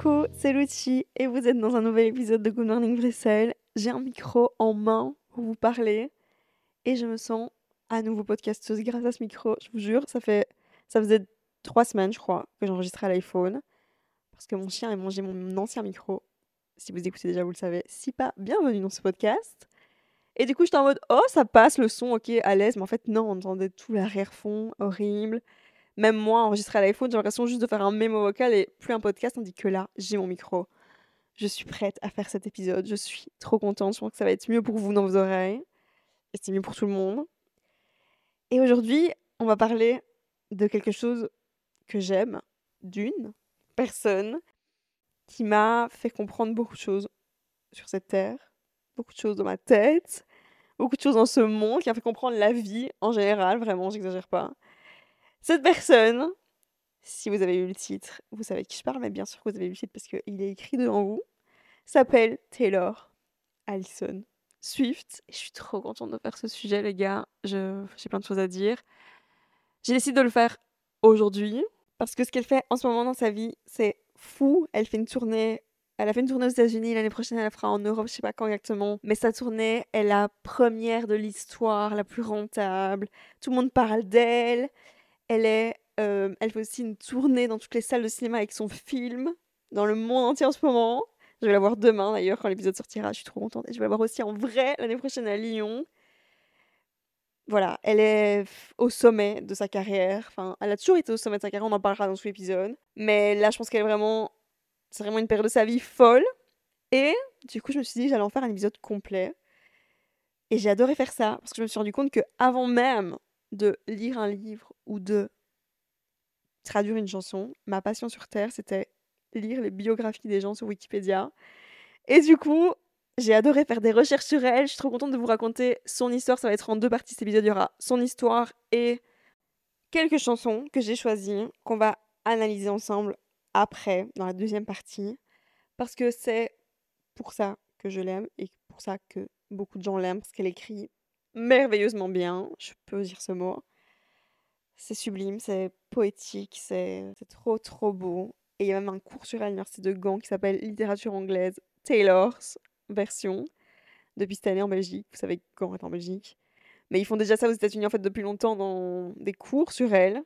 Coucou, c'est Lucie et vous êtes dans un nouvel épisode de Good Morning Bruxelles. J'ai un micro en main pour vous parler et je me sens à nouveau podcasteuse grâce à ce micro. Je vous jure, ça fait ça faisait trois semaines, je crois, que j'enregistrais à l'iPhone parce que mon chien a mangé mon ancien micro. Si vous écoutez déjà, vous le savez. Si pas, bienvenue dans ce podcast. Et du coup, j'étais en mode oh, ça passe le son, ok, à l'aise, mais en fait non, on entendait tout l'arrière-fond horrible. Même moi, enregistré à l'iPhone, j'ai l'impression juste de faire un mémo vocal et plus un podcast, tandis que là, j'ai mon micro. Je suis prête à faire cet épisode. Je suis trop contente. Je pense que ça va être mieux pour vous dans vos oreilles. Et c'est mieux pour tout le monde. Et aujourd'hui, on va parler de quelque chose que j'aime, d'une personne qui m'a fait comprendre beaucoup de choses sur cette terre, beaucoup de choses dans ma tête, beaucoup de choses dans ce monde, qui a fait comprendre la vie en général, vraiment, j'exagère pas. Cette personne, si vous avez eu le titre, vous savez de qui je parle, mais bien sûr que vous avez eu le titre parce qu'il est écrit devant vous, s'appelle Taylor Allison Swift. Et je suis trop contente de faire ce sujet, les gars. J'ai plein de choses à dire. J'ai décidé de le faire aujourd'hui parce que ce qu'elle fait en ce moment dans sa vie, c'est fou. Elle fait une tournée. Elle a fait une tournée aux États-Unis, l'année prochaine elle la fera en Europe, je sais pas quand exactement. Mais sa tournée est la première de l'histoire, la plus rentable. Tout le monde parle d'elle. Elle est, euh, fait aussi une tournée dans toutes les salles de cinéma avec son film dans le monde entier en ce moment. Je vais la voir demain d'ailleurs quand l'épisode sortira. Je suis trop contente. Et je vais la voir aussi en vrai l'année prochaine à Lyon. Voilà, elle est au sommet de sa carrière. Enfin, elle a toujours été au sommet de sa carrière. On en parlera dans tout l'épisode. Mais là, je pense qu'elle est vraiment, c'est vraiment une période de sa vie folle. Et du coup, je me suis dit j'allais en faire un épisode complet. Et j'ai adoré faire ça parce que je me suis rendu compte que avant même de lire un livre ou de traduire une chanson. Ma passion sur Terre, c'était lire les biographies des gens sur Wikipédia. Et du coup, j'ai adoré faire des recherches sur elle. Je suis trop contente de vous raconter son histoire. Ça va être en deux parties cet épisode. Il y aura son histoire et quelques chansons que j'ai choisies, qu'on va analyser ensemble après, dans la deuxième partie. Parce que c'est pour ça que je l'aime et pour ça que beaucoup de gens l'aiment, parce qu'elle écrit merveilleusement bien, je peux dire ce mot. C'est sublime, c'est poétique, c'est trop trop beau. Et il y a même un cours sur l'université de Gand qui s'appelle Littérature anglaise Taylor's version depuis cette année en Belgique. Vous savez, Gand est en Belgique. Mais ils font déjà ça aux États-Unis en fait depuis longtemps dans des cours sur elle.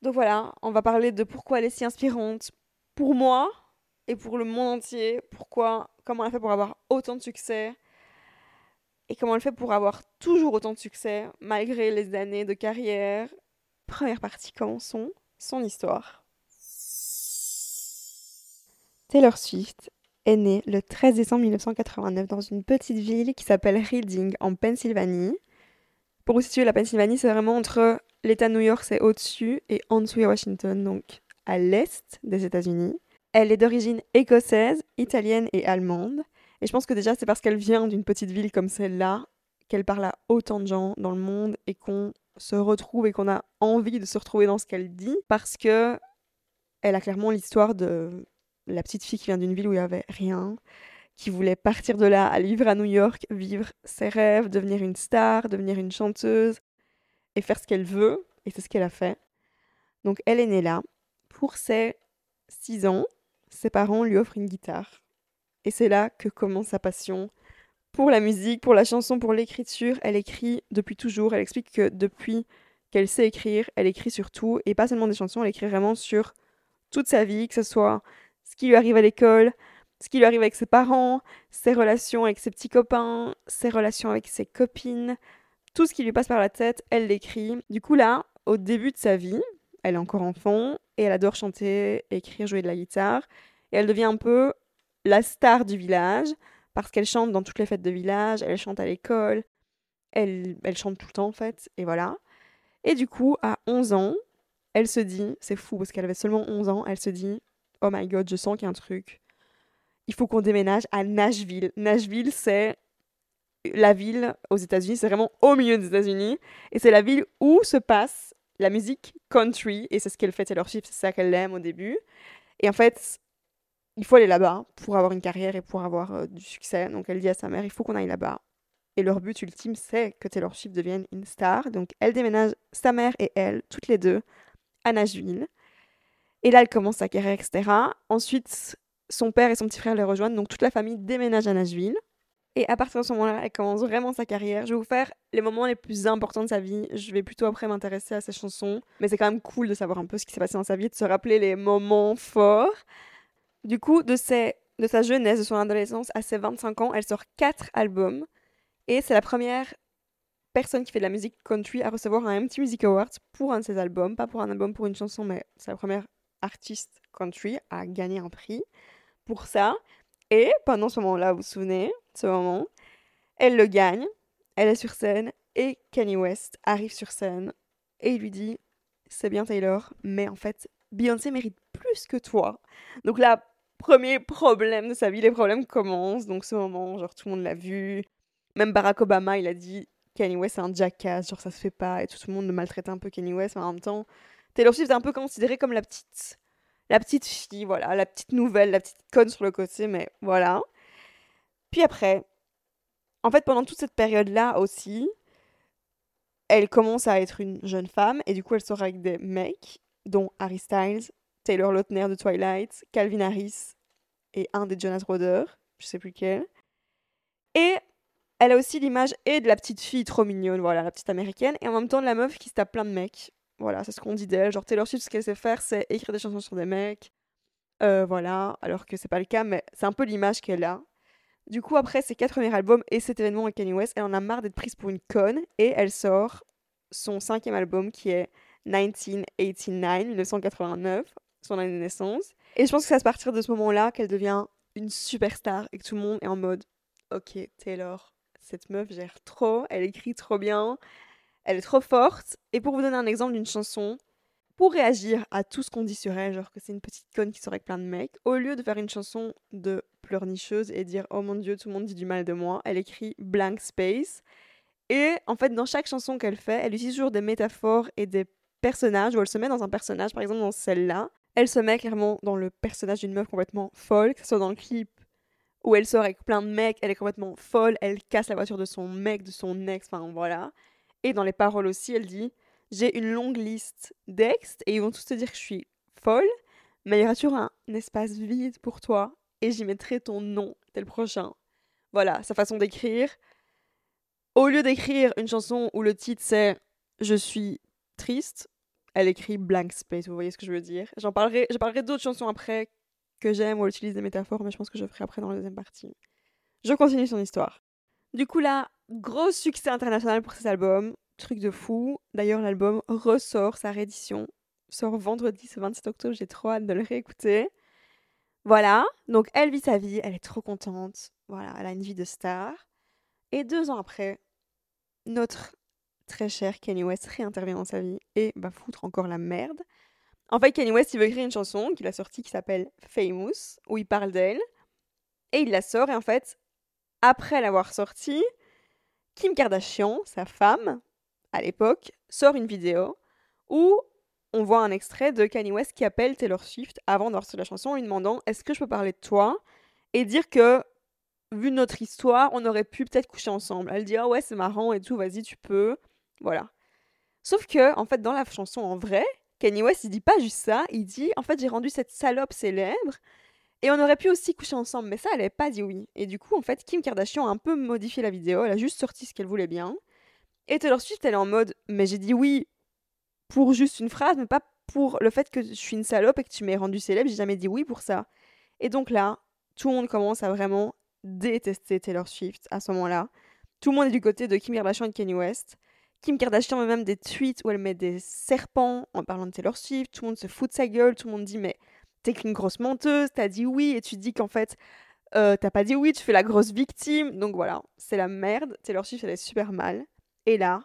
Donc voilà, on va parler de pourquoi elle est si inspirante pour moi et pour le monde entier. Pourquoi, comment elle a fait pour avoir autant de succès et comment elle fait pour avoir toujours autant de succès malgré les années de carrière? Première partie, commençons son histoire? Taylor Swift est née le 13 décembre 1989 dans une petite ville qui s'appelle Reading en Pennsylvanie. Pour vous situer, la Pennsylvanie, c'est vraiment entre l'État de New York, c'est au-dessus, et en dessous, Washington, donc à l'est des États-Unis. Elle est d'origine écossaise, italienne et allemande. Et je pense que déjà, c'est parce qu'elle vient d'une petite ville comme celle-là qu'elle parle à autant de gens dans le monde et qu'on se retrouve et qu'on a envie de se retrouver dans ce qu'elle dit parce que elle a clairement l'histoire de la petite fille qui vient d'une ville où il n'y avait rien, qui voulait partir de là, aller vivre à New York, vivre ses rêves, devenir une star, devenir une chanteuse et faire ce qu'elle veut. Et c'est ce qu'elle a fait. Donc elle est née là. Pour ses 6 ans, ses parents lui offrent une guitare. Et c'est là que commence sa passion pour la musique, pour la chanson, pour l'écriture. Elle écrit depuis toujours. Elle explique que depuis qu'elle sait écrire, elle écrit sur tout. Et pas seulement des chansons, elle écrit vraiment sur toute sa vie, que ce soit ce qui lui arrive à l'école, ce qui lui arrive avec ses parents, ses relations avec ses petits copains, ses relations avec ses copines, tout ce qui lui passe par la tête, elle l'écrit. Du coup là, au début de sa vie, elle est encore enfant et elle adore chanter, écrire, jouer de la guitare. Et elle devient un peu la star du village, parce qu'elle chante dans toutes les fêtes de village, elle chante à l'école, elle, elle chante tout le temps en fait, et voilà. Et du coup, à 11 ans, elle se dit, c'est fou parce qu'elle avait seulement 11 ans, elle se dit, oh my god, je sens qu'il y a un truc. Il faut qu'on déménage à Nashville. Nashville, c'est la ville aux États-Unis, c'est vraiment au milieu des États-Unis, et c'est la ville où se passe la musique country, et c'est ce qu'elle fait Taylor Swift, c'est ça qu'elle aime au début. Et en fait, il faut aller là-bas pour avoir une carrière et pour avoir euh, du succès. Donc elle dit à sa mère, il faut qu'on aille là-bas. Et leur but ultime, c'est que Taylor Swift devienne une star. Donc elle déménage, sa mère et elle, toutes les deux, à Nashville. Et là, elle commence sa carrière, etc. Ensuite, son père et son petit frère les rejoignent, donc toute la famille déménage à Nashville. Et à partir de ce moment-là, elle commence vraiment sa carrière. Je vais vous faire les moments les plus importants de sa vie. Je vais plutôt après m'intéresser à ses chansons. Mais c'est quand même cool de savoir un peu ce qui s'est passé dans sa vie, de se rappeler les moments forts. Du coup, de, sa jeunesse, de son adolescence à ses 25 ans, elle sort 4 albums. Et c'est la première personne qui fait de la musique country à recevoir un MTV Music Awards pour un de ses albums. Pas pour un album, pour une chanson, mais c'est la première artiste country à gagner un prix pour ça. Et pendant ce moment-là, vous vous souvenez, ce moment, elle le gagne, elle est sur scène et Kanye West arrive sur scène et il lui dit c'est bien Taylor, mais en fait Beyoncé mérite plus que toi. Donc là, premier problème de sa vie, les problèmes commencent. Donc ce moment, genre tout le monde l'a vu. Même Barack Obama, il a dit Kanye West c'est un jackass, genre ça se fait pas et tout, le monde le maltraitait un peu Kanye West, mais en même temps, Taylor Swift est un peu considérée comme la petite la petite fille, voilà, la petite nouvelle, la petite conne sur le côté, mais voilà. Puis après, en fait, pendant toute cette période-là aussi, elle commence à être une jeune femme et du coup, elle sort avec des mecs, dont Harry Styles, Taylor Lautner de Twilight, Calvin Harris et un des Jonas Brothers, je sais plus quel. Et elle a aussi l'image et de la petite fille trop mignonne, voilà, la petite américaine, et en même temps de la meuf qui se tape plein de mecs. Voilà, c'est ce qu'on dit d'elle. Genre Taylor Swift, ce qu'elle sait faire, c'est écrire des chansons sur des mecs. Euh, voilà, alors que c'est pas le cas, mais c'est un peu l'image qu'elle a. Du coup, après ses quatre premiers albums et cet événement avec Kanye West, elle en a marre d'être prise pour une conne et elle sort son cinquième album qui est 1989, 1989, son année de naissance. Et je pense que c'est à partir de ce moment-là qu'elle devient une superstar et que tout le monde est en mode Ok, Taylor, cette meuf gère trop, elle écrit trop bien, elle est trop forte. Et pour vous donner un exemple d'une chanson, pour réagir à tout ce qu'on dit sur elle, genre que c'est une petite conne qui sort avec plein de mecs, au lieu de faire une chanson de pleurnicheuse et dire oh mon dieu, tout le monde dit du mal de moi, elle écrit blank space. Et en fait, dans chaque chanson qu'elle fait, elle utilise toujours des métaphores et des personnages, où elle se met dans un personnage, par exemple dans celle-là, elle se met clairement dans le personnage d'une meuf complètement folle, que ce soit dans le clip où elle sort avec plein de mecs, elle est complètement folle, elle casse la voiture de son mec, de son ex, enfin voilà. Et dans les paroles aussi, elle dit J'ai une longue liste d'ex et ils vont tous te dire que je suis folle, mais il y aura toujours un espace vide pour toi et j'y mettrai ton nom, tel prochain. Voilà, sa façon d'écrire. Au lieu d'écrire une chanson où le titre c'est Je suis triste, elle écrit blank space, vous voyez ce que je veux dire. J'en parlerai, je parlerai d'autres chansons après que j'aime elle utilise des métaphores, mais je pense que je ferai après dans la deuxième partie. Je continue son histoire. Du coup là, Gros succès international pour cet album, truc de fou. D'ailleurs, l'album ressort sa réédition, sort vendredi ce 27 octobre, j'ai trop hâte de le réécouter. Voilà, donc elle vit sa vie, elle est trop contente. Voilà, elle a une vie de star. Et deux ans après, notre très cher Kanye West réintervient dans sa vie et va foutre encore la merde. En fait, Kanye West, il veut écrire une chanson qu'il a sortie qui s'appelle Famous, où il parle d'elle. Et il la sort, et en fait, après l'avoir sortie, Kim Kardashian, sa femme, à l'époque, sort une vidéo où on voit un extrait de Kanye West qui appelle Taylor Swift avant de la chanson lui demandant Est-ce que je peux parler de toi? Et dire que, vu notre histoire, on aurait pu peut-être coucher ensemble. Elle dit Ah ouais, c'est marrant et tout, vas-y, tu peux. Voilà. Sauf que, en fait, dans la chanson en vrai, Kanye West, il dit pas juste ça, il dit En fait, j'ai rendu cette salope célèbre et on aurait pu aussi coucher ensemble, mais ça, elle n'avait pas dit oui. Et du coup, en fait, Kim Kardashian a un peu modifié la vidéo, elle a juste sorti ce qu'elle voulait bien. Et Taylor Swift, elle est en mode, mais j'ai dit oui pour juste une phrase, mais pas pour le fait que je suis une salope et que tu m'aies rendu célèbre, j'ai jamais dit oui pour ça. Et donc là, tout le monde commence à vraiment détester Taylor Swift à ce moment-là. Tout le monde est du côté de Kim Kardashian et Kanye West. Kim Kardashian met même des tweets où elle met des serpents en parlant de Taylor Swift. Tout le monde se fout de sa gueule. Tout le monde dit mais t'es qu'une grosse menteuse, t'as dit oui et tu dis qu'en fait euh, t'as pas dit oui, tu fais la grosse victime. Donc voilà, c'est la merde. Taylor Swift, elle est super mal. Et là,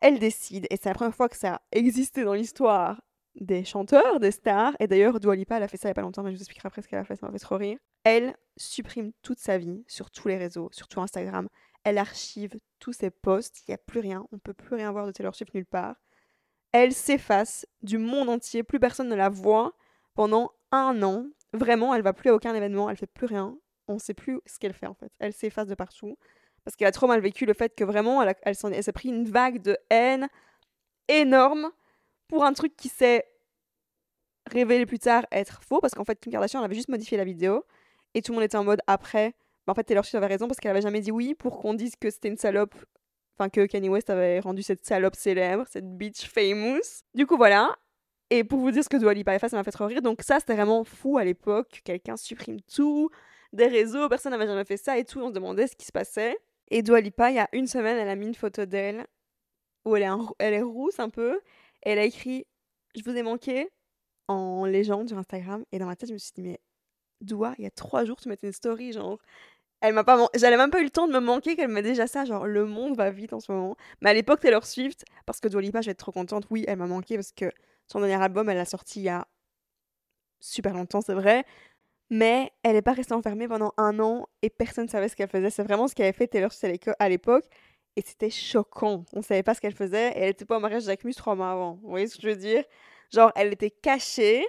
elle décide, et c'est la première fois que ça a existé dans l'histoire des chanteurs, des stars, et d'ailleurs Dua Lipa, elle a fait ça il y a pas longtemps, mais je vous expliquerai après ce qu'elle a fait, ça m'a fait trop rire. Elle supprime toute sa vie sur tous les réseaux, surtout Instagram. Elle archive tous ses posts, il n'y a plus rien, on peut plus rien voir de Taylor Swift nulle part. Elle s'efface du monde entier, plus personne ne la voit pendant un an. Vraiment, elle va plus à aucun événement, elle fait plus rien. On sait plus ce qu'elle fait en fait. Elle s'efface de partout parce qu'elle a trop mal vécu le fait que vraiment elle s'est pris une vague de haine énorme pour un truc qui s'est révélé plus tard être faux parce qu'en fait, Kim Kardashian avait juste modifié la vidéo et tout le monde était en mode après. En fait, Taylor Swift avait raison parce qu'elle avait jamais dit oui pour qu'on dise que c'était une salope. Enfin, que Kanye West avait rendu cette salope célèbre, cette bitch famous. Du coup, voilà. Et pour vous dire ce que Dua Lipa a fait, ça m'a fait trop rire. Donc, ça, c'était vraiment fou à l'époque. Quelqu'un supprime tout des réseaux, personne n'avait jamais fait ça et tout. On se demandait ce qui se passait. Et Dua Lipa, il y a une semaine, elle a mis une photo d'elle où elle est, elle est rousse un peu. Et elle a écrit Je vous ai manqué en légende sur Instagram. Et dans ma tête, je me suis dit Mais Dua, il y a trois jours, tu mettais une story, genre. Elle m'a pas J'avais même pas eu le temps de me manquer qu'elle met déjà ça. Genre, le monde va vite en ce moment. Mais à l'époque, Taylor Swift, parce que Dua je vais être trop contente. Oui, elle m'a manqué parce que son dernier album, elle l'a sorti il y a super longtemps, c'est vrai. Mais elle n'est pas restée enfermée pendant un an et personne ne savait ce qu'elle faisait. C'est vraiment ce qu'avait fait Taylor Swift à l'époque. Et c'était choquant. On ne savait pas ce qu'elle faisait. Et elle n'était pas au mariage d'Acmus trois mois avant. Vous voyez ce que je veux dire? Genre, elle était cachée.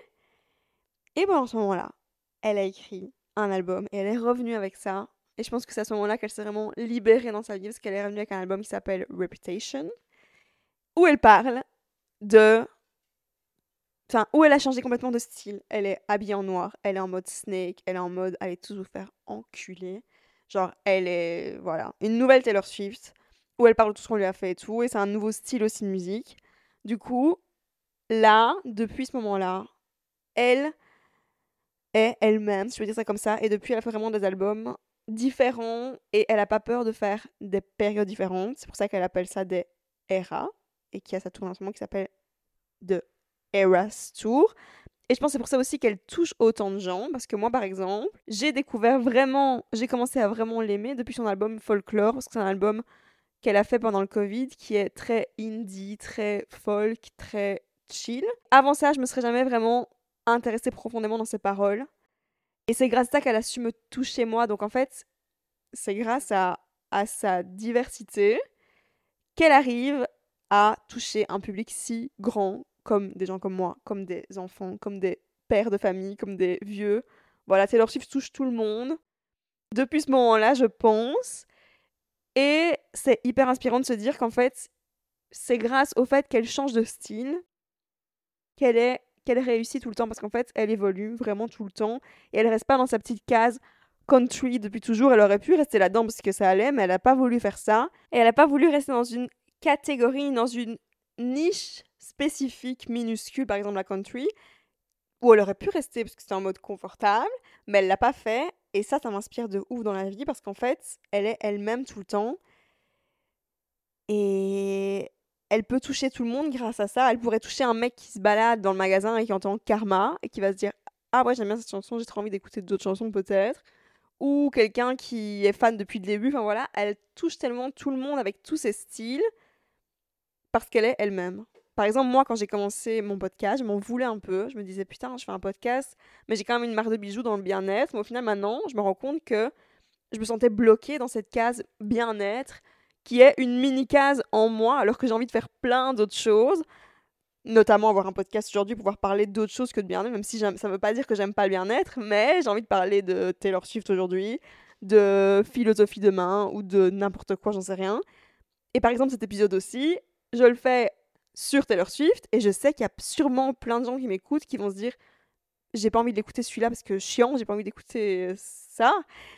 Et bon, en ce moment-là, elle a écrit un album et elle est revenue avec ça. Et je pense que c'est à ce moment-là qu'elle s'est vraiment libérée dans sa vie parce qu'elle est revenue avec un album qui s'appelle Reputation, où elle parle de Enfin, où elle a changé complètement de style. Elle est habillée en noir, elle est en mode snake, elle est en mode allez tous vous faire enculer. Genre, elle est, voilà, une nouvelle Taylor Swift, où elle parle de tout ce qu'on lui a fait et tout, et c'est un nouveau style aussi de musique. Du coup, là, depuis ce moment-là, elle est elle-même, si je veux dire ça comme ça, et depuis, elle a fait vraiment des albums différents, et elle n'a pas peur de faire des périodes différentes. C'est pour ça qu'elle appelle ça des eras, et qu'il y a sa tournée en ce moment qui s'appelle The Eras Tour. Et je pense que c'est pour ça aussi qu'elle touche autant de gens, parce que moi, par exemple, j'ai découvert vraiment, j'ai commencé à vraiment l'aimer depuis son album Folklore, parce que c'est un album qu'elle a fait pendant le Covid, qui est très indie, très folk, très chill. Avant ça, je me serais jamais vraiment intéressée profondément dans ses paroles. Et c'est grâce à ça qu'elle a su me toucher moi. Donc en fait, c'est grâce à, sa diversité qu'elle arrive à toucher un public si grand comme des gens comme moi, comme des enfants, comme des pères de famille, comme des vieux. Voilà, Taylor Swift touche tout le monde. Depuis ce moment-là, je pense. Et c'est hyper inspirant de se dire qu'en fait, c'est grâce au fait qu'elle change de style qu'elle est qu'elle réussit tout le temps parce qu'en fait, elle évolue vraiment tout le temps et elle reste pas dans sa petite case country depuis toujours. Elle aurait pu rester là-dedans parce que ça allait, mais elle n'a pas voulu faire ça. Et elle n'a pas voulu rester dans une catégorie, dans une niche spécifique, minuscule, par exemple la country, où elle aurait pu rester parce que c'était en mode confortable, mais elle l'a pas fait. Et ça, ça m'inspire de ouf dans la vie parce qu'en fait, elle est elle-même tout le temps. Et elle peut toucher tout le monde grâce à ça. Elle pourrait toucher un mec qui se balade dans le magasin et qui entend Karma et qui va se dire Ah ouais, j'aime bien cette chanson, j'ai trop envie d'écouter d'autres chansons peut-être. Ou quelqu'un qui est fan depuis le début. Enfin voilà, elle touche tellement tout le monde avec tous ses styles parce qu'elle est elle-même. Par exemple, moi, quand j'ai commencé mon podcast, je m'en voulais un peu. Je me disais, putain, je fais un podcast, mais j'ai quand même une marque de bijoux dans le bien-être. Mais au final, maintenant, je me rends compte que je me sentais bloquée dans cette case bien-être, qui est une mini-case en moi, alors que j'ai envie de faire plein d'autres choses. Notamment avoir un podcast aujourd'hui, pouvoir parler d'autres choses que de bien-être, même si ça ne veut pas dire que j'aime pas le bien-être, mais j'ai envie de parler de Taylor Swift aujourd'hui, de philosophie demain, ou de n'importe quoi, j'en sais rien. Et par exemple, cet épisode aussi, je le fais sur Taylor Swift et je sais qu'il y a sûrement plein de gens qui m'écoutent qui vont se dire j'ai pas envie d'écouter celui-là parce que chiant, j'ai pas envie d'écouter ça.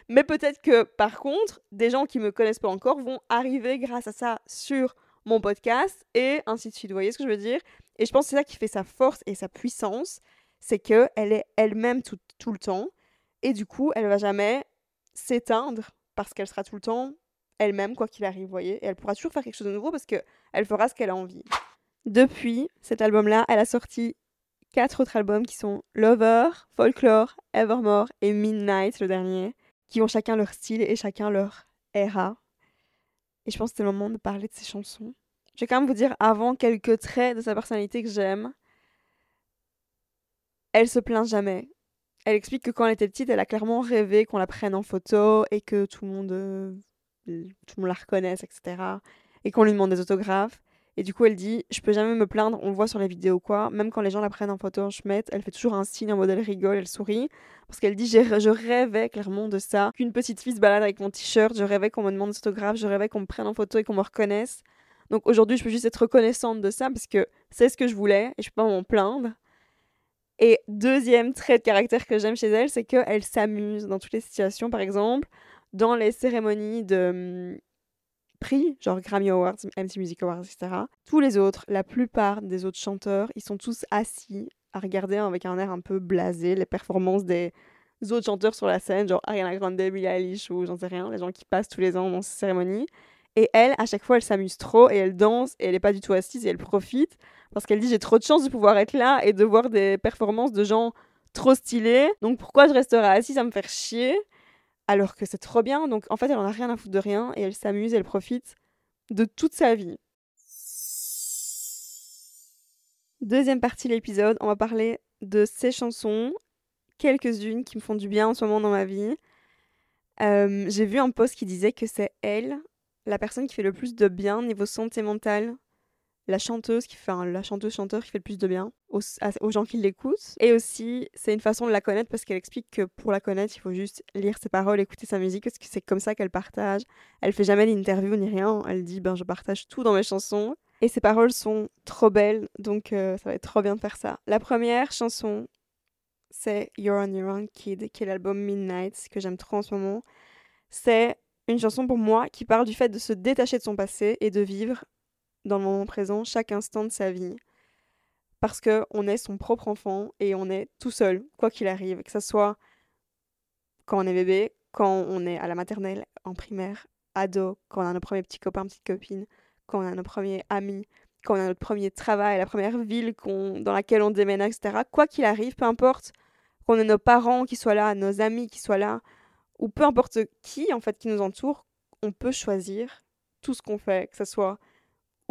Mais peut-être que par contre, des gens qui me connaissent pas encore vont arriver grâce à ça sur mon podcast et ainsi de suite. Vous voyez ce que je veux dire? Et je pense que c'est ça qui fait sa force et sa puissance, c'est que elle est elle-même tout, tout le temps et du coup, elle va jamais s'éteindre parce qu'elle sera tout le temps elle-même quoi qu'il arrive, vous voyez? Et elle pourra toujours faire quelque chose de nouveau parce que elle fera ce qu'elle a envie. Depuis cet album-là, elle a sorti quatre autres albums qui sont Lover, Folklore, Evermore et Midnight, le dernier, qui ont chacun leur style et chacun leur era. Et je pense que c'est le moment de parler de ces chansons. Je vais quand même vous dire avant quelques traits de sa personnalité que j'aime. Elle se plaint jamais. Elle explique que quand elle était petite, elle a clairement rêvé qu'on la prenne en photo et que tout le monde, euh, tout le monde la reconnaisse, etc. Et qu'on lui demande des autographes. Et du coup, elle dit Je peux jamais me plaindre, on voit sur les vidéos quoi. Même quand les gens la prennent en photo en schmette, elle fait toujours un signe en mode elle rigole, elle sourit. Parce qu'elle dit Je rêvais clairement de ça. Qu'une petite fille se balade avec mon t-shirt, je rêvais qu'on me demande autographe, je rêvais qu'on me prenne en photo et qu'on me reconnaisse. Donc aujourd'hui, je peux juste être reconnaissante de ça parce que c'est ce que je voulais et je peux pas m'en plaindre. Et deuxième trait de caractère que j'aime chez elle, c'est qu'elle s'amuse dans toutes les situations. Par exemple, dans les cérémonies de hum, prix, genre Grammy Awards, MTV Music Awards, etc. Tous les autres, la plupart des autres chanteurs, ils sont tous assis à regarder avec un air un peu blasé les performances des autres chanteurs sur la scène, genre Ariana Grande, Billie Eilish ou j'en sais rien, les gens qui passent tous les ans dans ces cérémonies. Et elle, à chaque fois, elle s'amuse trop et elle danse et elle n'est pas du tout assise et elle profite parce qu'elle dit j'ai trop de chance de pouvoir être là et de voir des performances de gens trop stylés. Donc pourquoi je resterai assise à me faire chier? Alors que c'est trop bien. Donc en fait, elle en a rien à foutre de rien et elle s'amuse, elle profite de toute sa vie. Deuxième partie de l'épisode, on va parler de ses chansons, quelques-unes qui me font du bien en ce moment dans ma vie. Euh, j'ai vu un post qui disait que c'est elle la personne qui fait le plus de bien niveau santé mentale, la chanteuse qui fait la chanteuse chanteur qui fait le plus de bien aux, gens qui l'écoutent. Et aussi c'est une façon de la connaître parce qu'elle explique que pour la connaître il faut juste lire ses paroles écouter sa musique parce que c'est comme ça qu'elle partage. Elle fait jamais d'interview ni rien. Elle dit ben je partage tout dans mes chansons. Et ses paroles sont trop belles donc euh, ça va être trop bien de faire ça. La première chanson c'est You're on Your Own Kid qui est l'album Midnight que j'aime trop en ce moment. C'est une chanson pour moi qui parle du fait de se détacher de son passé et de vivre dans le moment présent chaque instant de sa vie. Parce que on est son propre enfant et on est tout seul, quoi qu'il arrive, que ce soit quand on est bébé, quand on est à la maternelle, en primaire, ado, quand on a nos premiers petits copains, petites copines, quand on a nos premiers amis, quand on a notre premier travail, la première ville dans laquelle on déménage, etc. Quoi qu'il arrive, peu importe qu'on ait nos parents qui soient là, nos amis qui soient là, ou peu importe qui en fait qui nous entoure, on peut choisir tout ce qu'on fait, que ce soit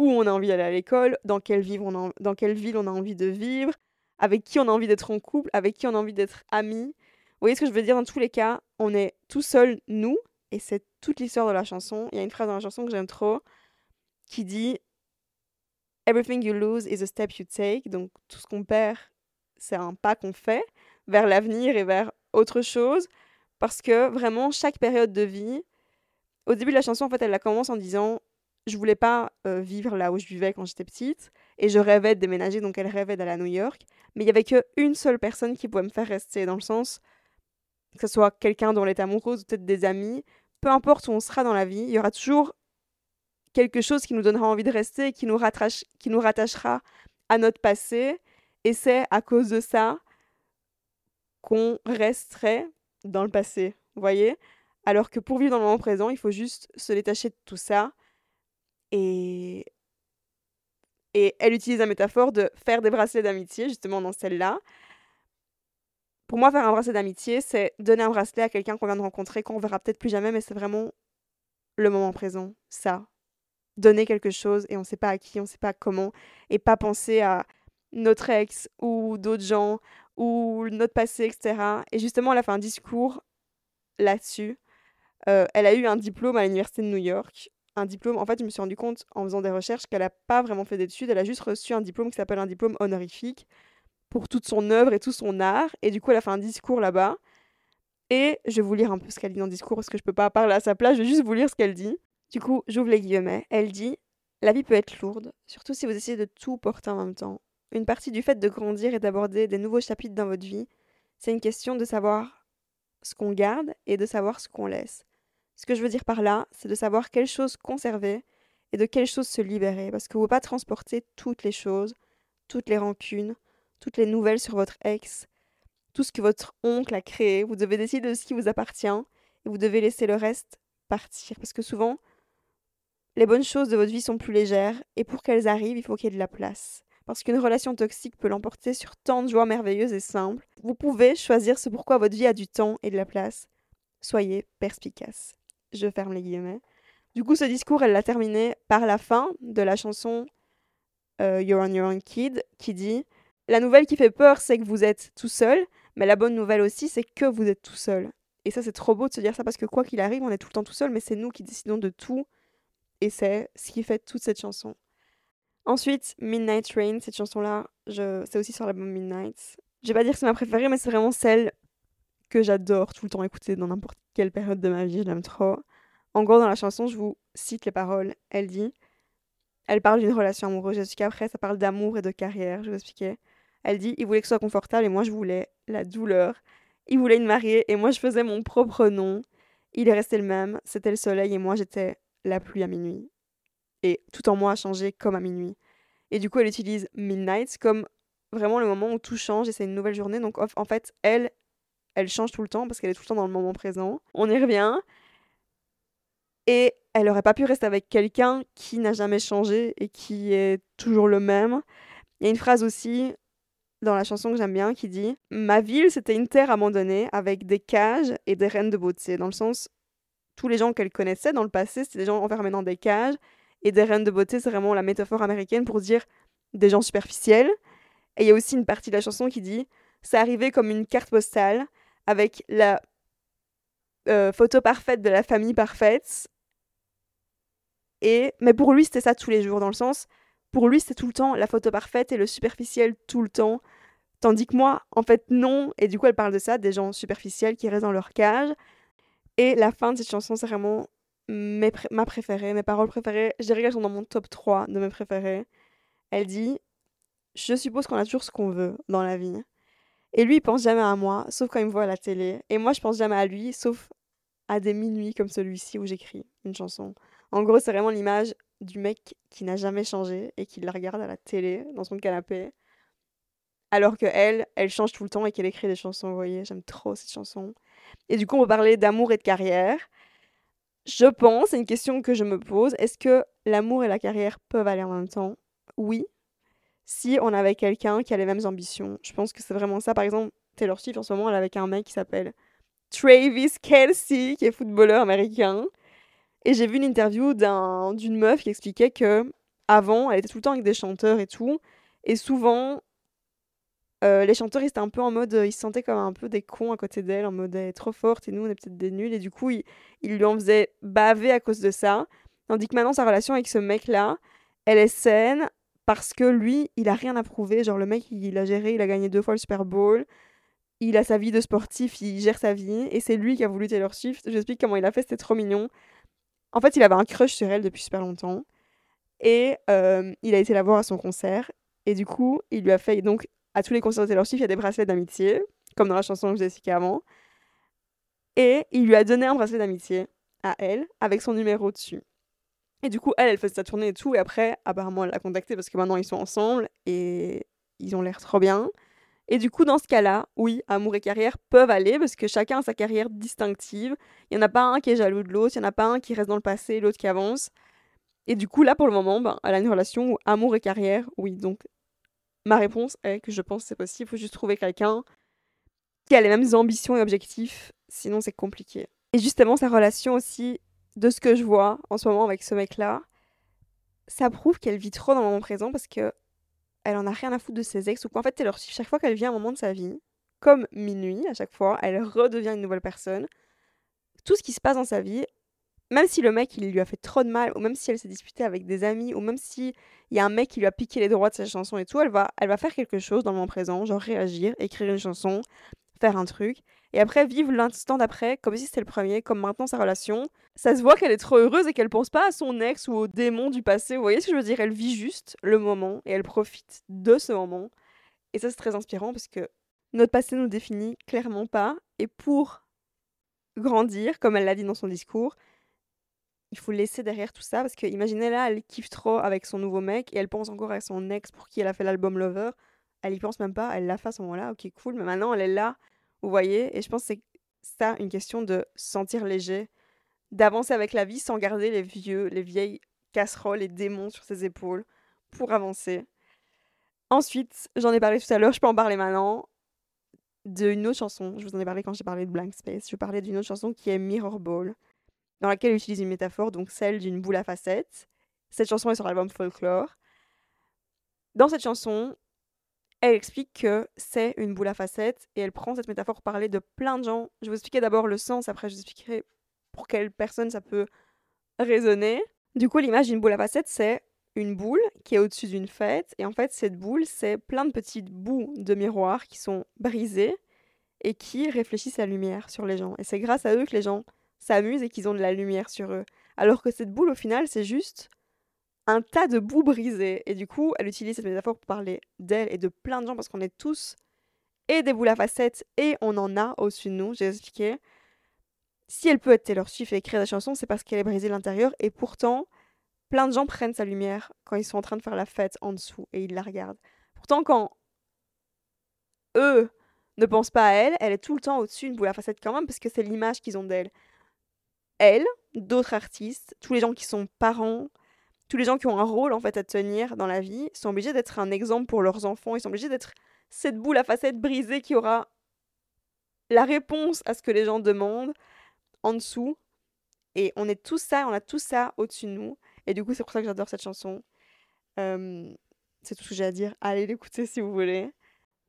où on a envie d'aller à l'école, dans quelle ville on a, envie de vivre, avec qui on a envie d'être en couple, avec qui on a envie d'être amis. Vous voyez ce que je veux dire? Dans tous les cas, on est tout seul, nous, et c'est toute l'histoire de la chanson. Il y a une phrase dans la chanson que j'aime trop qui dit Everything you lose is a step you take. Donc tout ce qu'on perd, c'est un pas qu'on fait vers l'avenir et vers autre chose. Parce que vraiment, chaque période de vie, au début de la chanson, en fait, elle la commence en disant Je voulais pas euh, vivre là où je vivais quand j'étais petite, et je rêvais de déménager, donc elle rêvait d'aller à New York. Mais il y avait qu'une seule personne qui pouvait me faire rester, dans le sens que ce soit quelqu'un dont elle était amoureuse ou peut-être des amis, peu importe où on sera dans la vie, il y aura toujours quelque chose qui nous donnera envie de rester qui nous, qui nous rattachera à notre passé. Et c'est à cause de ça qu'on resterait dans le passé, vous voyez? Alors que pour vivre dans le moment présent, il faut juste se détacher de tout ça. Et, et elle utilise la métaphore de faire des bracelets d'amitié, justement dans celle-là. Pour moi, faire un bracelet d'amitié, c'est donner un bracelet à quelqu'un qu'on vient de rencontrer, qu'on verra peut-être plus jamais, mais c'est vraiment le moment présent, ça. Donner quelque chose et on ne sait pas à qui, on ne sait pas comment, et pas penser à notre ex ou d'autres gens ou notre passé, etc. Et justement, elle a fait un discours là-dessus. Euh, elle a eu un diplôme à l'université de New York. Un diplôme, en fait, je me suis rendu compte en faisant des recherches qu'elle n'a pas vraiment fait d'études. Elle a juste reçu un diplôme qui s'appelle un diplôme honorifique pour toute son œuvre et tout son art. Et du coup, elle a fait un discours là-bas. Et je vais vous lire un peu ce qu'elle dit dans le discours parce que je peux pas parler à sa place. Je vais juste vous lire ce qu'elle dit. Du coup, j'ouvre les guillemets. Elle dit La vie peut être lourde, surtout si vous essayez de tout porter en même temps. Une partie du fait de grandir et d'aborder des nouveaux chapitres dans votre vie, c'est une question de savoir ce qu'on garde et de savoir ce qu'on laisse. Ce que je veux dire par là, c'est de savoir quelles choses conserver et de quelles choses se libérer, parce que vous ne pouvez pas transporter toutes les choses, toutes les rancunes, toutes les nouvelles sur votre ex, tout ce que votre oncle a créé. Vous devez décider de ce qui vous appartient et vous devez laisser le reste partir, parce que souvent, les bonnes choses de votre vie sont plus légères et pour qu'elles arrivent, il faut qu'il y ait de la place parce qu'une relation toxique peut l'emporter sur tant de joies merveilleuses et simples. Vous pouvez choisir ce pourquoi votre vie a du temps et de la place. Soyez perspicace. Je ferme les guillemets. Du coup, ce discours, elle l'a terminé par la fin de la chanson euh, You're on Your Own Kid, qui dit La nouvelle qui fait peur, c'est que vous êtes tout seul, mais la bonne nouvelle aussi, c'est que vous êtes tout seul. Et ça, c'est trop beau de se dire ça parce que quoi qu'il arrive, on est tout le temps tout seul, mais c'est nous qui décidons de tout. Et c'est ce qui fait toute cette chanson. Ensuite, Midnight Rain, cette chanson-là, je... c'est aussi sur l'album Midnight. Je vais pas dire que c'est ma préférée, mais c'est vraiment celle que j'adore tout le temps écouter dans n'importe quelle période de ma vie, je l'aime trop. En gros, dans la chanson, je vous cite les paroles. Elle dit Elle parle d'une relation amoureuse, je qu'après, ça parle d'amour et de carrière, je vous expliquer. Elle dit il voulait que ce soit confortable et moi je voulais la douleur. Il voulait une mariée et moi je faisais mon propre nom. Il est resté le même, c'était le soleil et moi j'étais la pluie à minuit. Et tout en moi a changé comme à minuit. Et du coup, elle utilise Midnight comme vraiment le moment où tout change et c'est une nouvelle journée. Donc en fait, elle, elle change tout le temps parce qu'elle est tout le temps dans le moment présent. On y revient. Et elle aurait pas pu rester avec quelqu'un qui n'a jamais changé et qui est toujours le même. Il y a une phrase aussi dans la chanson que j'aime bien qui dit Ma ville, c'était une terre abandonnée avec des cages et des reines de beauté. Dans le sens, tous les gens qu'elle connaissait dans le passé, c'était des gens enfermés dans des cages. Et des reines de beauté, c'est vraiment la métaphore américaine pour dire des gens superficiels. Et il y a aussi une partie de la chanson qui dit C'est arrivé comme une carte postale avec la euh, photo parfaite de la famille parfaite. Et mais pour lui, c'était ça tous les jours, dans le sens, pour lui, c'était tout le temps la photo parfaite et le superficiel tout le temps. Tandis que moi, en fait, non. Et du coup, elle parle de ça, des gens superficiels qui restent dans leur cage. Et la fin de cette chanson, c'est vraiment ma préférée, mes paroles préférées. Je dirais qu'elles sont dans mon top 3 de mes préférées. Elle dit Je suppose qu'on a toujours ce qu'on veut dans la vie. Et lui, il pense jamais à moi, sauf quand il me voit à la télé. Et moi, je pense jamais à lui, sauf à des minuits comme celui-ci où j'écris une chanson. En gros, c'est vraiment l'image du mec qui n'a jamais changé et qui la regarde à la télé, dans son canapé. Alors que elle, elle change tout le temps et qu'elle écrit des chansons, vous voyez, j'aime trop cette chanson. Et du coup, on va parler d'amour et de carrière. Je pense, c'est une question que je me pose, est-ce que l'amour et la carrière peuvent aller en même temps? Oui, si on avait quelqu'un qui a les mêmes ambitions. Je pense que c'est vraiment ça. Par exemple, Taylor Swift en ce moment, elle est avec un mec qui s'appelle Travis Kelsey, qui est footballeur américain. Et j'ai vu une interview d'une meuf qui expliquait que avant, elle était tout le temps avec des chanteurs et tout. Et souvent, euh, les chanteurs, ils étaient un peu en mode. Ils se sentaient comme un peu des cons à côté d'elle, en mode elle est trop forte et nous, on est peut-être des nuls. Et du coup, ils, ils lui en faisaient baver à cause de ça. Tandis que maintenant, sa relation avec ce mec-là, elle est saine, parce que lui, il a rien à prouver. Genre, le mec, il a géré, il a gagné deux fois le Super Bowl. Il a sa vie de sportif, il gère sa vie. Et c'est lui qui a voulu Taylor Swift. J'explique comment il a fait, c'était trop mignon. En fait, il avait un crush sur elle depuis super longtemps. Et euh, il a été la voir à son concert. Et du coup, il lui a fait. Donc, à tous les concerts de Taylor Swift, il y a des bracelets d'amitié, comme dans la chanson que j'ai expliquée avant. Et il lui a donné un bracelet d'amitié à elle, avec son numéro dessus. Et du coup, elle, elle faisait sa tournée et tout. Et après, apparemment, elle l'a contacté parce que maintenant, ils sont ensemble et ils ont l'air trop bien. Et du coup, dans ce cas-là, oui, amour et carrière peuvent aller parce que chacun a sa carrière distinctive. Il n'y en a pas un qui est jaloux de l'autre, il n'y en a pas un qui reste dans le passé, l'autre qui avance. Et du coup, là, pour le moment, ben, elle a une relation où amour et carrière, oui. Donc, ma réponse est que je pense que c'est possible. Il faut juste trouver quelqu'un qui a les mêmes ambitions et objectifs. Sinon, c'est compliqué. Et justement, sa relation aussi de ce que je vois en ce moment avec ce mec-là, ça prouve qu'elle vit trop dans le moment présent parce que elle en a rien à foutre de ses ex ou quoi. En fait, Taylor Swift, chaque fois qu'elle vient un moment de sa vie, comme minuit à chaque fois, elle redevient une nouvelle personne. Tout ce qui se passe dans sa vie, même si le mec lui a fait trop de mal, ou même si elle s'est disputée avec des amis, ou même si il y a un mec qui lui a piqué les droits de sa chanson et tout, elle va, elle va faire quelque chose dans le moment présent, genre réagir, écrire une chanson, faire un truc, et après vivre l'instant d'après comme si c'était le premier, comme maintenant sa relation. Ça se voit qu'elle est trop heureuse et qu'elle pense pas à son ex ou au démon du passé. Vous voyez ce que je veux dire? Elle vit juste le moment et elle profite de ce moment. Et ça c'est très inspirant parce que notre passé nous définit clairement pas. Et pour grandir, comme elle l'a dit dans son discours, il faut laisser derrière tout ça parce que imaginez là, elle kiffe trop avec son nouveau mec et elle pense encore à son ex pour qui elle a fait l'album Lover. Elle y pense même pas, elle l'a fait à ce moment-là, ok cool, mais maintenant elle est là vous voyez Et je pense que c'est ça une question de sentir léger, d'avancer avec la vie sans garder les vieux, les vieilles casseroles, les démons sur ses épaules pour avancer. Ensuite, j'en ai parlé tout à l'heure, je peux en parler maintenant, d'une autre chanson. Je vous en ai parlé quand j'ai parlé de Blank Space. Je parlais d'une autre chanson qui est Mirror Ball, dans laquelle elle utilise une métaphore, donc celle d'une boule à facettes. Cette chanson est sur l'album Folklore. Dans cette chanson, elle explique que c'est une boule à facettes et elle prend cette métaphore pour parler de plein de gens. Je vais vous expliquer d'abord le sens, après je vous expliquerai pour quelle personne ça peut résonner. Du coup, l'image d'une boule à facettes, c'est une boule qui est au-dessus d'une fête et en fait, cette boule, c'est plein de petites bouts de miroirs qui sont brisés et qui réfléchissent la lumière sur les gens. Et c'est grâce à eux que les gens s'amusent et qu'ils ont de la lumière sur eux. Alors que cette boule, au final, c'est juste un tas de boue brisée. Et du coup, elle utilise cette métaphore pour parler d'elle et de plein de gens parce qu'on est tous et des boules à facettes et on en a au-dessus de nous. J'ai expliqué. Si elle peut être Taylor Swift et écrire des chansons, c'est parce qu'elle est brisée l'intérieur et pourtant, plein de gens prennent sa lumière quand ils sont en train de faire la fête en dessous et ils la regardent. Pourtant, quand eux ne pensent pas à elle, elle est tout le temps au-dessus d'une boule à facettes quand même parce que c'est l'image qu'ils ont d'elle. Elle, d'autres artistes, tous les gens qui sont parents, tous les gens qui ont un rôle en fait à tenir dans la vie sont obligés d'être un exemple pour leurs enfants. Ils sont obligés d'être cette boule à facettes brisée qui aura la réponse à ce que les gens demandent en dessous. Et on est tout ça, on a tout ça au-dessus de nous. Et du coup, c'est pour ça que j'adore cette chanson. c'est tout ce que j'ai à dire. Allez l'écouter si vous voulez.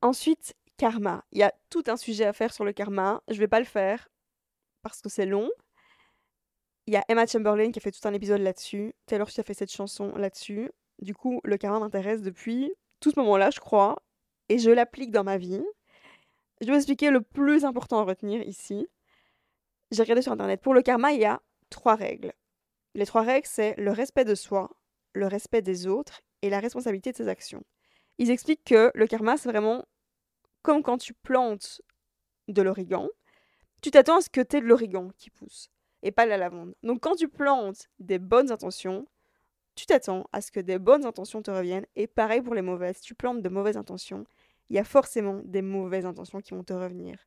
Ensuite, karma. Il y a tout un sujet à faire sur le karma. Je vais pas le faire parce que c'est long. Il y a Emma Chamberlain qui a fait tout un épisode là-dessus. Taylor Swift a fait cette chanson là-dessus. Du coup, le karma m'intéresse depuis tout ce moment-là, je crois. Et je l'applique dans ma vie. Je vais vous expliquer le plus important à retenir ici. J'ai regardé sur Internet. Pour le karma, il y a trois règles. Les trois règles, c'est le respect de soi, le respect des autres et la responsabilité de ses actions. Ils expliquent que le karma, c'est vraiment comme quand tu plantes de l'origan. Tu t'attends à ce que tu aies de l'origan qui pousse et pas la lavande. Donc quand tu plantes des bonnes intentions, tu t'attends à ce que des bonnes intentions te reviennent. Et pareil pour les mauvaises. Tu plantes de mauvaises intentions, il y a forcément des mauvaises intentions qui vont te revenir.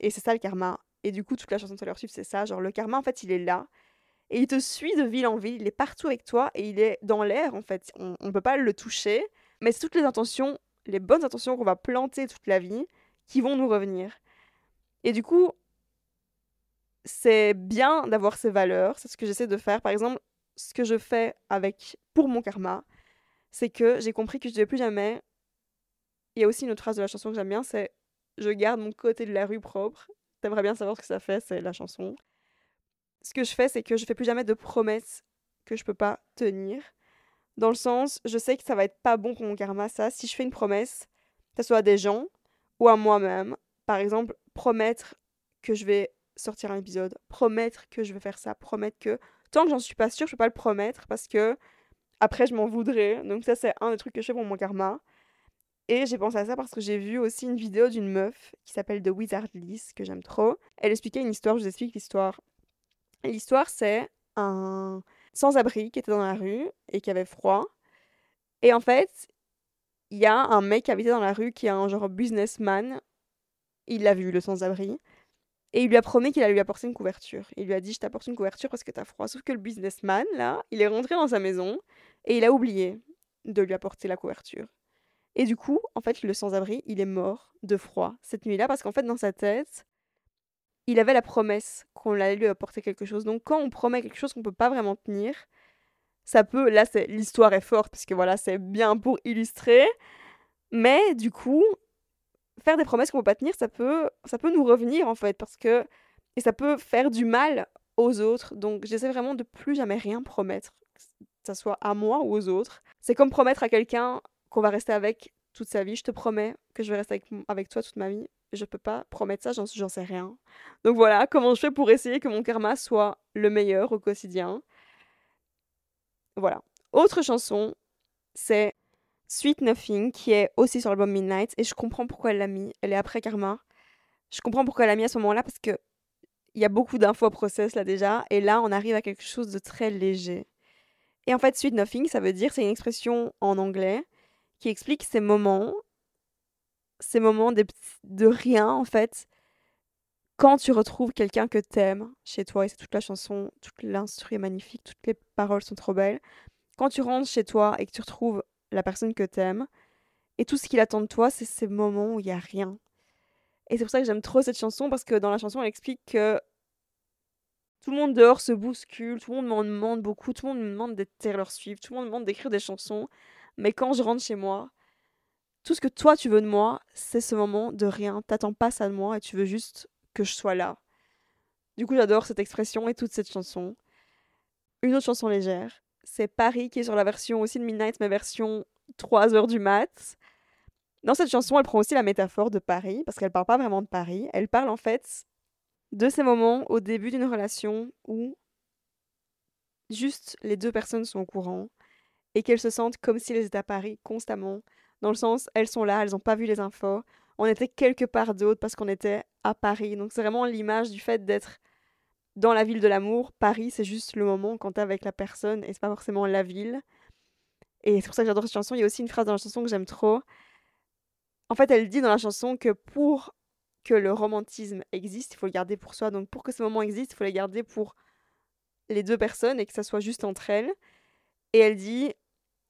Et c'est ça le karma. Et du coup, toute la chanson de Taylor Swift, c'est ça. Genre, le karma, en fait, il est là. Et il te suit de ville en ville. Il est partout avec toi. Et il est dans l'air, en fait. On ne peut pas le toucher. Mais c'est toutes les intentions, les bonnes intentions qu'on va planter toute la vie, qui vont nous revenir. Et du coup, c'est bien d'avoir ces valeurs. C'est ce que j'essaie de faire. Par exemple, ce que je fais avec pour mon karma, c'est que j'ai compris que je ne devais plus jamais. Il y a aussi une autre phrase de la chanson que j'aime bien, c'est je garde mon côté de la rue propre. T'aimerais bien savoir ce que ça fait, c'est la chanson. Ce que je fais, c'est que je fais plus jamais de promesses que je peux pas tenir. Dans le sens, je sais que ça va être pas bon pour mon karma, ça. Si je fais une promesse, que ce soit à des gens ou à moi-même, par exemple, promettre que je vais sortir un épisode, promettre que je vais faire ça, promettre que. Tant que j'en suis pas sûre, je peux pas le promettre parce que après je m'en voudrais. Donc ça c'est un des trucs que je fais pour mon karma. Et j'ai pensé à ça parce que j'ai vu aussi une vidéo d'une meuf qui s'appelle The Wizard Liz, que j'aime trop. Elle expliquait une histoire, je vous explique l'histoire. L'histoire c'est un sans-abri qui était dans la rue et qui avait froid. Et en fait, il y a un mec qui habitait dans la rue qui est un genre businessman. Il l'a vu, le sans-abri. Et il lui a promis qu'il allait lui apporter une couverture. Il lui a dit Je t'apporte une couverture parce que t'as froid. Sauf que le businessman, là, il est rentré dans sa maison et il a oublié de lui apporter la couverture. Et du coup, en fait, le sans-abri, il est mort de froid cette nuit-là parce qu'en fait, dans sa tête, il avait la promesse qu'on allait lui apporter quelque chose. Donc, quand on promet quelque chose qu'on peut pas vraiment tenir, ça peut. Là, l'histoire est forte parce que voilà, c'est bien pour illustrer. Mais du coup, faire des promesses qu'on peut pas tenir, ça peut, ça peut nous revenir en fait, parce que et ça peut faire du mal aux autres. Donc j'essaie vraiment de plus jamais rien promettre, que ça soit à moi ou aux autres. C'est comme promettre à quelqu'un qu'on va rester avec toute sa vie. Je te promets que je vais rester avec, toi toute ma vie. Je peux pas promettre ça, j'en sais rien. Donc voilà, comment je fais pour essayer que mon karma soit le meilleur au quotidien. Voilà. Autre chanson, c'est Sweet Nothing, qui est aussi sur l'album Midnight, et je comprends pourquoi elle l'a mis. Elle est après Karma. Je comprends pourquoi elle l'a mis à ce moment-là, parce que il y a beaucoup d'infos process là déjà, et là on arrive à quelque chose de très léger. Et en fait, Sweet Nothing, ça veut dire, c'est une expression en anglais qui explique ces moments, ces moments de, de rien en fait, quand tu retrouves quelqu'un que t'aimes chez toi, et c'est toute la chanson, toute l'instru est magnifique, toutes les paroles sont trop belles. Quand tu rentres chez toi et que tu retrouves la personne que t'aimes. Et tout ce qu'il attend de toi, c'est ces moments où il n'y a rien. Et c'est pour ça que j'aime trop cette chanson, parce que dans la chanson, elle explique que tout le monde dehors se bouscule, tout le monde m'en demande beaucoup, tout le monde me demande d'être Taylor Swift, tout le monde me demande d'écrire des chansons. Mais quand je rentre chez moi, tout ce que toi tu veux de moi, c'est ce moment de rien. T'attends pas ça de moi et tu veux juste que je sois là. Du coup, j'adore cette expression et toute cette chanson. Une autre chanson légère, c'est Paris qui est sur la version aussi de Midnight, mais version 3 heures du mat. Dans cette chanson, elle prend aussi la métaphore de Paris, parce qu'elle parle pas vraiment de Paris. Elle parle en fait de ces moments au début d'une relation où juste les deux personnes sont au courant et qu'elles se sentent comme si elles étaient à Paris constamment. Dans le sens, elles sont là, elles n'ont pas vu les infos. On était quelque part d'autre parce qu'on était à Paris. Donc c'est vraiment l'image du fait d'être dans la ville de l'amour. Paris, c'est juste le moment quand t'es avec la personne et c'est pas forcément la ville. Et c'est pour ça que j'adore cette chanson. Il y a aussi une phrase dans la chanson que j'aime trop. En fait, elle dit dans la chanson que pour que le romantisme existe, il faut le garder pour soi. Donc pour que ce moment existe, il faut le garder pour les deux personnes et que ça soit juste entre elles. Et elle dit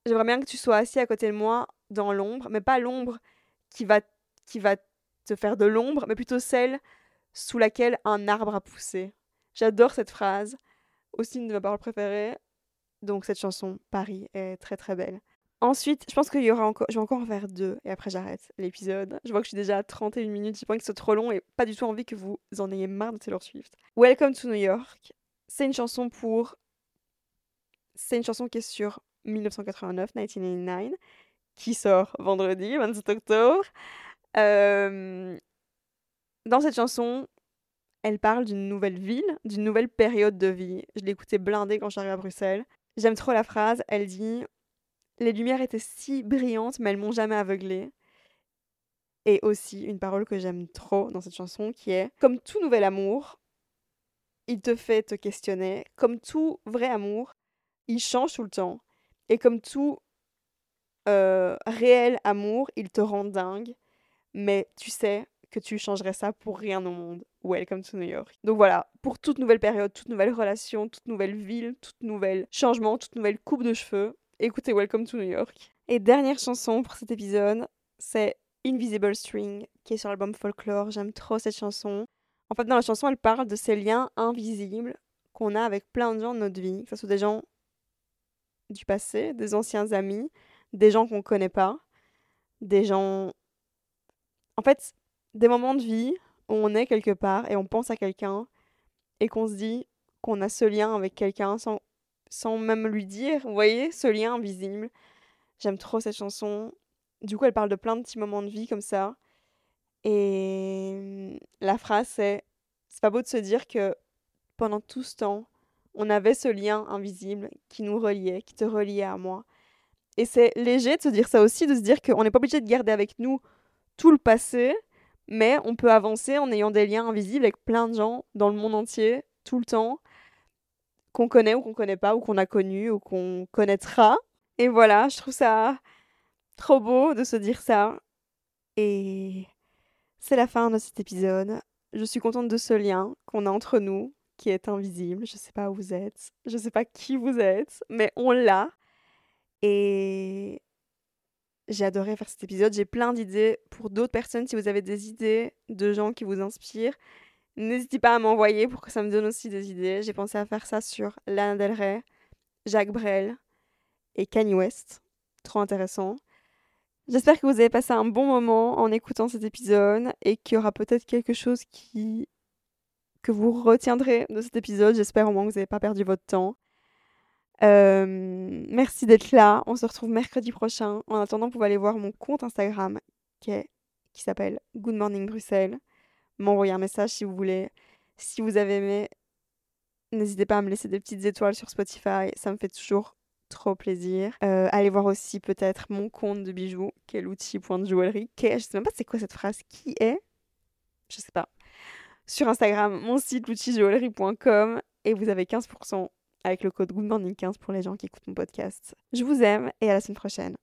J'aimerais bien que tu sois assis à côté de moi dans l'ombre, mais pas l'ombre qui va, qui va te faire de l'ombre, mais plutôt celle sous laquelle un arbre a poussé. J'adore cette phrase, aussi une de mes paroles préférées. Donc cette chanson, Paris, est très très belle. Ensuite, je pense qu'il y aura encore, je vais encore en faire deux et après j'arrête l'épisode. Je vois que je suis déjà à 31 minutes, j'ai pas envie que ce soit trop long et pas du tout envie que vous en ayez marre de Taylor Swift. Welcome to New York, c'est une chanson pour... C'est une chanson qui est sur 1989, 1989, qui sort vendredi, 27 octobre. Euh, dans cette chanson, elle parle d'une nouvelle ville, d'une nouvelle période de vie. Je l'ai écoutée blindée quand j'arrive à Bruxelles. J'aime trop la phrase. Elle dit Les lumières étaient si brillantes, mais elles m'ont jamais aveuglée. Et aussi une parole que j'aime trop dans cette chanson qui est Comme tout nouvel amour, il te fait te questionner. Comme tout vrai amour, il change tout le temps. Et comme tout euh, réel amour, il te rend dingue. Mais tu sais que tu changerais ça pour rien au monde. Welcome to New York. Donc voilà, pour toute nouvelle période, toute nouvelle relation, toute nouvelle ville, toute nouvelle changement, toute nouvelle coupe de cheveux, écoutez Welcome to New York. Et dernière chanson pour cet épisode, c'est Invisible String, qui est sur l'album Folklore. J'aime trop cette chanson. En fait, dans la chanson, elle parle de ces liens invisibles qu'on a avec plein de gens de notre vie, que ce soit des gens du passé, des anciens amis, des gens qu'on connaît pas, des gens. En fait, des moments de vie où on est quelque part et on pense à quelqu'un et qu'on se dit qu'on a ce lien avec quelqu'un sans, sans même lui dire. Vous voyez, ce lien invisible. J'aime trop cette chanson. Du coup, elle parle de plein de petits moments de vie comme ça. Et la phrase, c'est C'est pas beau de se dire que pendant tout ce temps, on avait ce lien invisible qui nous reliait, qui te reliait à moi. Et c'est léger de se dire ça aussi, de se dire qu'on n'est pas obligé de garder avec nous tout le passé, mais on peut avancer en ayant des liens invisibles avec plein de gens dans le monde entier, tout le temps, qu'on connaît ou qu'on connaît pas, ou qu'on a connu ou qu'on connaîtra. Et voilà, je trouve ça trop beau de se dire ça. Et c'est la fin de cet épisode. Je suis contente de ce lien qu'on a entre nous, qui est invisible. Je sais pas où vous êtes, je sais pas qui vous êtes, mais on l'a. Et j'ai adoré faire cet épisode. J'ai plein d'idées pour d'autres personnes. Si vous avez des idées de gens qui vous inspirent, n'hésitez pas à m'envoyer pour que ça me donne aussi des idées. J'ai pensé à faire ça sur Lana Del Rey, Jacques Brel et Kanye West. Trop intéressant. J'espère que vous avez passé un bon moment en écoutant cet épisode et qu'il y aura peut-être quelque chose que vous retiendrez de cet épisode. J'espère au moins que vous n'avez pas perdu votre temps. Euh, merci d'être là. On se retrouve mercredi prochain. En attendant, vous pouvez aller voir mon compte Instagram qui, s'appelle Good Morning Bruxelles. M'envoyer un message si vous voulez. Si vous avez aimé, n'hésitez pas à me laisser des petites étoiles sur Spotify. Ça me fait toujours trop plaisir. Euh, allez voir aussi peut-être mon compte de bijoux, qui est. Qui est, je sais même pas c'est quoi cette phrase. Qui est Je sais pas. Sur Instagram, mon site l'outiljoaillerie.com et vous avez 15% avec le code GoodMorning15 pour les gens qui écoutent mon podcast. Je vous aime et à la semaine prochaine.